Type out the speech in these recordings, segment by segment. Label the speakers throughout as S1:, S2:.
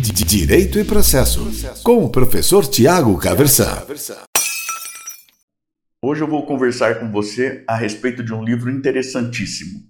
S1: Direito e Processo, com o professor Tiago Caversan.
S2: Hoje eu vou conversar com você a respeito de um livro interessantíssimo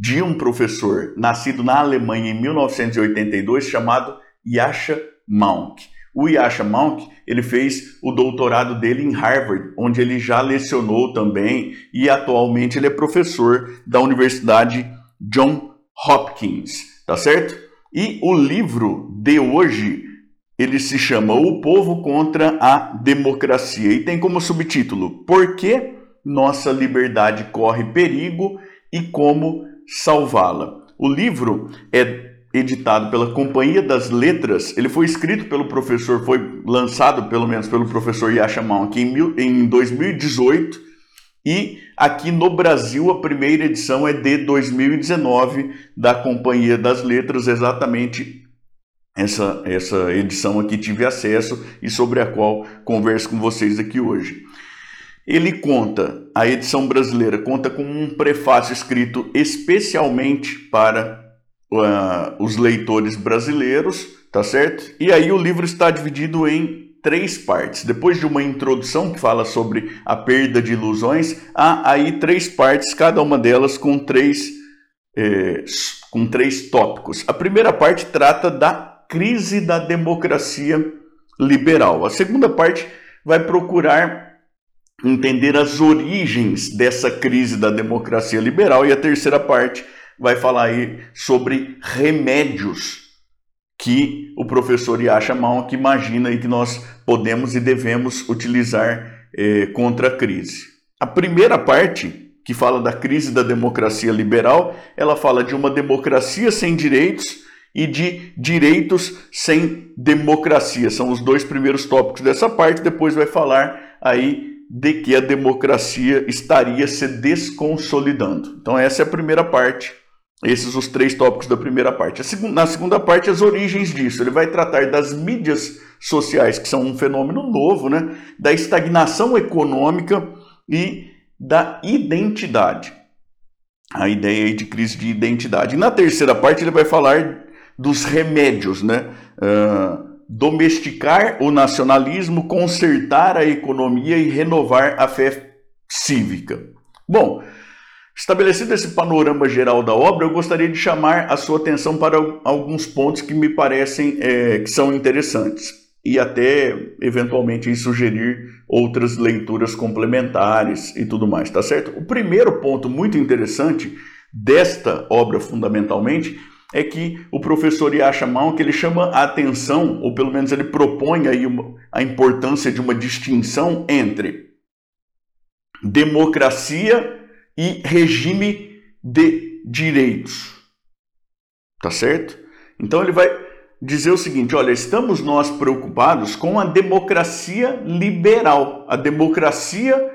S2: de um professor nascido na Alemanha em 1982 chamado Yasha Monk. O Yasha Monk, ele fez o doutorado dele em Harvard, onde ele já lecionou também e atualmente ele é professor da Universidade John Hopkins, tá certo? E o livro de hoje, ele se chama O Povo contra a Democracia e tem como subtítulo Por que nossa liberdade corre perigo e como salvá-la. O livro é editado pela Companhia das Letras. Ele foi escrito pelo professor, foi lançado pelo menos pelo professor Yasha Monk em, mil, em 2018 e aqui no Brasil a primeira edição é de 2019 da Companhia das Letras, exatamente essa, essa edição aqui tive acesso e sobre a qual converso com vocês aqui hoje. Ele conta, a edição brasileira conta com um prefácio escrito especialmente para uh, os leitores brasileiros, tá certo? E aí o livro está dividido em três partes. Depois de uma introdução que fala sobre a perda de ilusões, há aí três partes, cada uma delas com três, eh, com três tópicos. A primeira parte trata da crise da democracia liberal. A segunda parte vai procurar entender as origens dessa crise da democracia liberal e a terceira parte vai falar aí sobre remédios que o professor Yasha Malk imagina e que nós podemos e devemos utilizar eh, contra a crise. A primeira parte, que fala da crise da democracia liberal, ela fala de uma democracia sem direitos e de direitos sem democracia. São os dois primeiros tópicos dessa parte. Depois vai falar aí de que a democracia estaria se desconsolidando. Então essa é a primeira parte esses os três tópicos da primeira parte. Na segunda parte, as origens disso. Ele vai tratar das mídias sociais, que são um fenômeno novo, né? da estagnação econômica e da identidade. A ideia de crise de identidade. E na terceira parte, ele vai falar dos remédios, né? Uh, domesticar o nacionalismo, consertar a economia e renovar a fé cívica. Bom, Estabelecido esse panorama geral da obra, eu gostaria de chamar a sua atenção para alguns pontos que me parecem é, que são interessantes e até eventualmente sugerir outras leituras complementares e tudo mais, tá certo? O primeiro ponto muito interessante desta obra, fundamentalmente, é que o professor Yasha que ele chama a atenção, ou pelo menos ele propõe aí uma, a importância de uma distinção entre democracia e regime de direitos. Tá certo? Então ele vai dizer o seguinte: olha, estamos nós preocupados com a democracia liberal, a democracia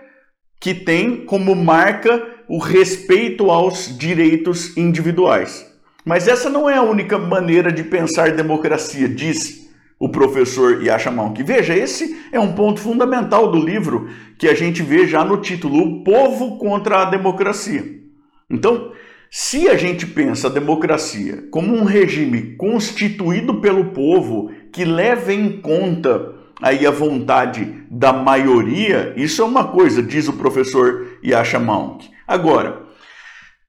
S2: que tem como marca o respeito aos direitos individuais. Mas essa não é a única maneira de pensar democracia, diz o professor Yasha Monk. Veja, esse é um ponto fundamental do livro que a gente vê já no título, O Povo contra a Democracia. Então, se a gente pensa a democracia como um regime constituído pelo povo que leva em conta aí a vontade da maioria, isso é uma coisa, diz o professor Yasha Monk. Agora,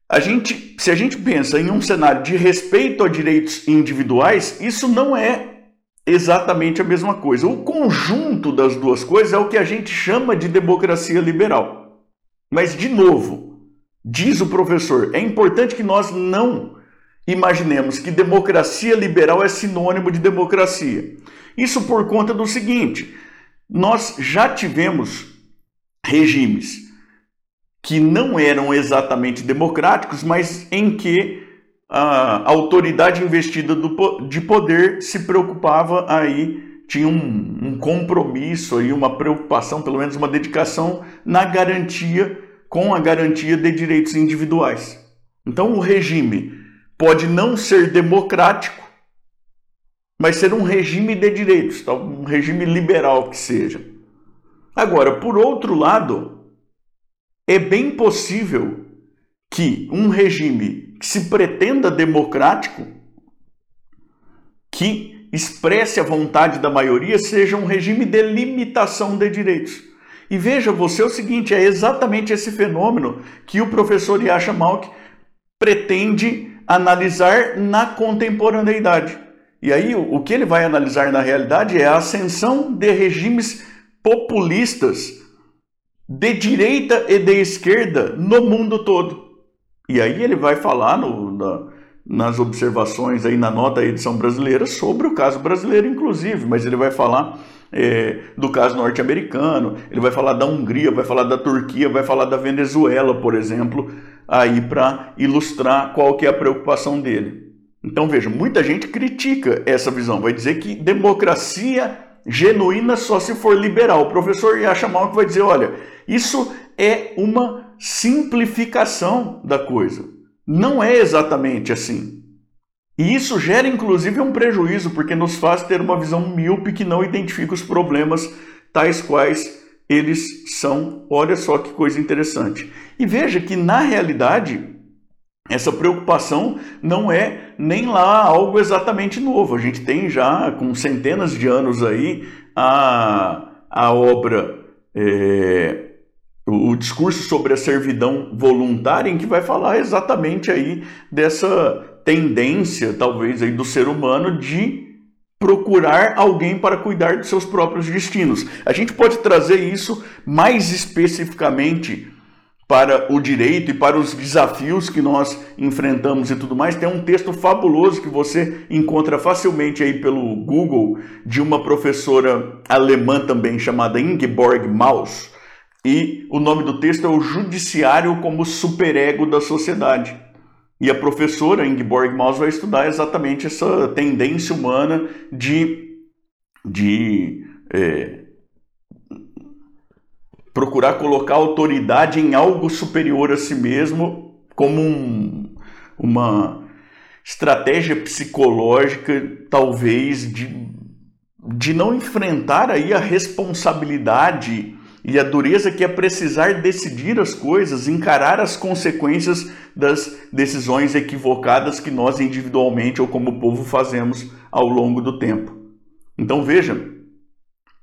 S2: a gente, se a gente pensa em um cenário de respeito a direitos individuais, isso não é exatamente a mesma coisa. O conjunto das duas coisas é o que a gente chama de democracia liberal. Mas, de novo, diz o professor, é importante que nós não imaginemos que democracia liberal é sinônimo de democracia. Isso por conta do seguinte: nós já tivemos regimes que não eram exatamente democráticos, mas em que a autoridade investida do, de poder se preocupava aí, tinha um, um compromisso aí, uma preocupação, pelo menos uma dedicação na garantia, com a garantia de direitos individuais. Então o regime pode não ser democrático, mas ser um regime de direitos, um regime liberal que seja. Agora, por outro lado, é bem possível que um regime que se pretenda democrático, que expresse a vontade da maioria seja um regime de limitação de direitos. E veja você o seguinte, é exatamente esse fenômeno que o professor Yasha Malk pretende analisar na contemporaneidade. E aí o que ele vai analisar na realidade é a ascensão de regimes populistas de direita e de esquerda no mundo todo. E aí ele vai falar no, na, nas observações aí na nota edição brasileira sobre o caso brasileiro, inclusive, mas ele vai falar é, do caso norte-americano, ele vai falar da Hungria, vai falar da Turquia, vai falar da Venezuela, por exemplo, aí para ilustrar qual que é a preocupação dele. Então veja, muita gente critica essa visão, vai dizer que democracia genuína só se for liberal. O professor Yasha Malk vai dizer, olha, isso é uma simplificação da coisa. Não é exatamente assim. E isso gera inclusive um prejuízo, porque nos faz ter uma visão míope que não identifica os problemas tais quais eles são. Olha só que coisa interessante. E veja que na realidade essa preocupação não é nem lá algo exatamente novo. A gente tem já com centenas de anos aí a, a obra é, o discurso sobre a servidão voluntária em que vai falar exatamente aí dessa tendência, talvez, aí do ser humano de procurar alguém para cuidar dos seus próprios destinos. A gente pode trazer isso mais especificamente para o direito e para os desafios que nós enfrentamos e tudo mais. Tem um texto fabuloso que você encontra facilmente aí pelo Google de uma professora alemã também chamada Ingeborg Maus. E o nome do texto é O Judiciário como Superego da Sociedade. E a professora Ingeborg Maus vai estudar exatamente essa tendência humana de, de é, procurar colocar autoridade em algo superior a si mesmo como um, uma estratégia psicológica, talvez, de, de não enfrentar aí a responsabilidade e a dureza que é precisar decidir as coisas, encarar as consequências das decisões equivocadas que nós individualmente ou como povo fazemos ao longo do tempo. Então veja,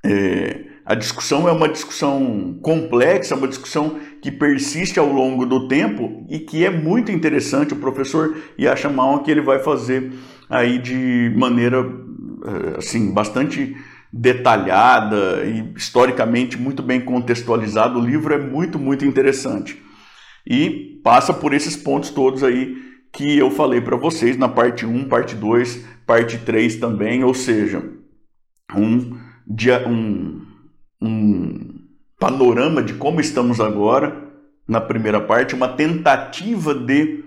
S2: é, a discussão é uma discussão complexa, uma discussão que persiste ao longo do tempo e que é muito interessante. O professor Yasha Mal que ele vai fazer aí de maneira é, assim bastante detalhada e historicamente muito bem contextualizado. O livro é muito, muito interessante. E passa por esses pontos todos aí que eu falei para vocês na parte 1, parte 2, parte 3 também, ou seja, um, um, um panorama de como estamos agora na primeira parte, uma tentativa de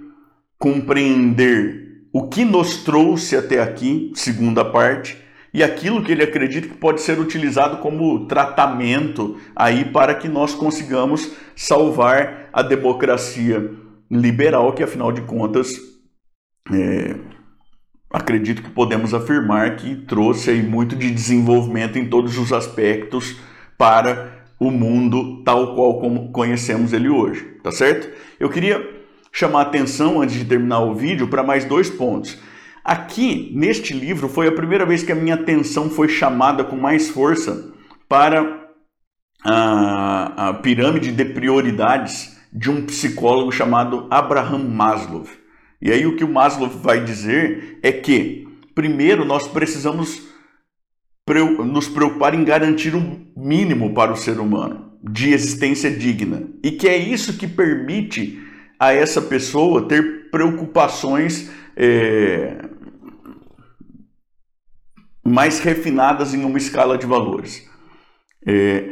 S2: compreender o que nos trouxe até aqui, segunda parte, e aquilo que ele acredita que pode ser utilizado como tratamento aí para que nós consigamos salvar a democracia liberal, que afinal de contas é, acredito que podemos afirmar que trouxe aí muito de desenvolvimento em todos os aspectos para o mundo tal qual como conhecemos ele hoje, tá certo? Eu queria chamar atenção antes de terminar o vídeo para mais dois pontos. Aqui, neste livro, foi a primeira vez que a minha atenção foi chamada com mais força para a, a pirâmide de prioridades de um psicólogo chamado Abraham Maslow. E aí o que o Maslow vai dizer é que, primeiro, nós precisamos nos preocupar em garantir um mínimo para o ser humano de existência digna. E que é isso que permite a essa pessoa ter preocupações é, mais refinadas em uma escala de valores. É,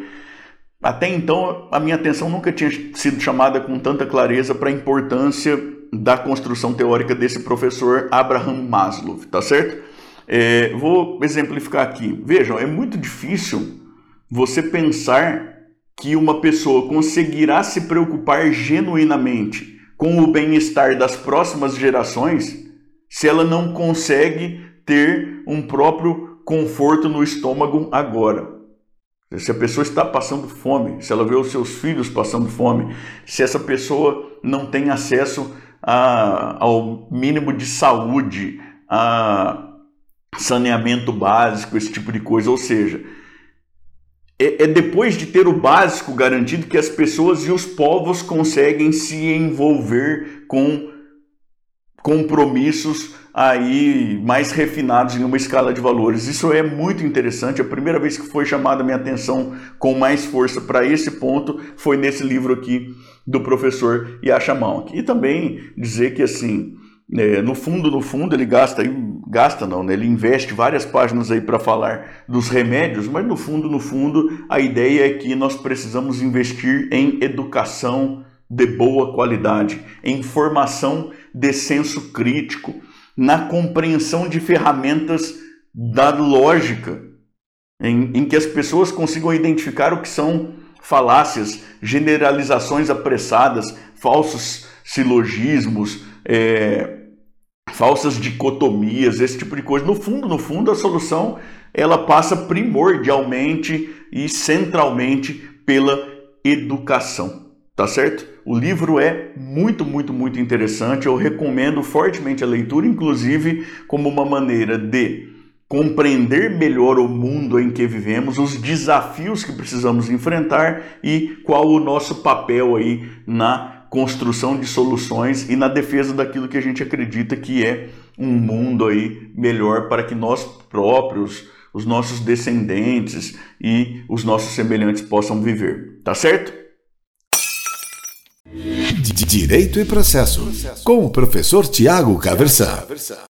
S2: até então, a minha atenção nunca tinha sido chamada com tanta clareza para a importância da construção teórica desse professor Abraham Maslow, tá certo? É, vou exemplificar aqui. Vejam, é muito difícil você pensar que uma pessoa conseguirá se preocupar genuinamente com o bem-estar das próximas gerações se ela não consegue ter um próprio conforto no estômago agora. Se a pessoa está passando fome, se ela vê os seus filhos passando fome, se essa pessoa não tem acesso a, ao mínimo de saúde, a saneamento básico, esse tipo de coisa. Ou seja, é, é depois de ter o básico garantido que as pessoas e os povos conseguem se envolver com compromissos aí mais refinados em uma escala de valores. Isso é muito interessante. A primeira vez que foi chamada minha atenção com mais força para esse ponto foi nesse livro aqui do professor Yasha Malk. E também dizer que assim, é, no fundo, no fundo, ele gasta, gasta não, né? ele investe várias páginas aí para falar dos remédios, mas no fundo, no fundo, a ideia é que nós precisamos investir em educação de boa qualidade, em formação de senso crítico, na compreensão de ferramentas da lógica, em, em que as pessoas consigam identificar o que são falácias, generalizações apressadas, falsos silogismos, é, falsas dicotomias, esse tipo de coisa. No fundo, no fundo, a solução ela passa primordialmente e centralmente pela educação, tá certo? O livro é muito, muito, muito interessante. Eu recomendo fortemente a leitura, inclusive como uma maneira de compreender melhor o mundo em que vivemos, os desafios que precisamos enfrentar e qual o nosso papel aí na construção de soluções e na defesa daquilo que a gente acredita que é um mundo aí melhor para que nós próprios, os nossos descendentes e os nossos semelhantes possam viver. Tá certo?
S1: Direito e processo, com o professor Tiago Caversan.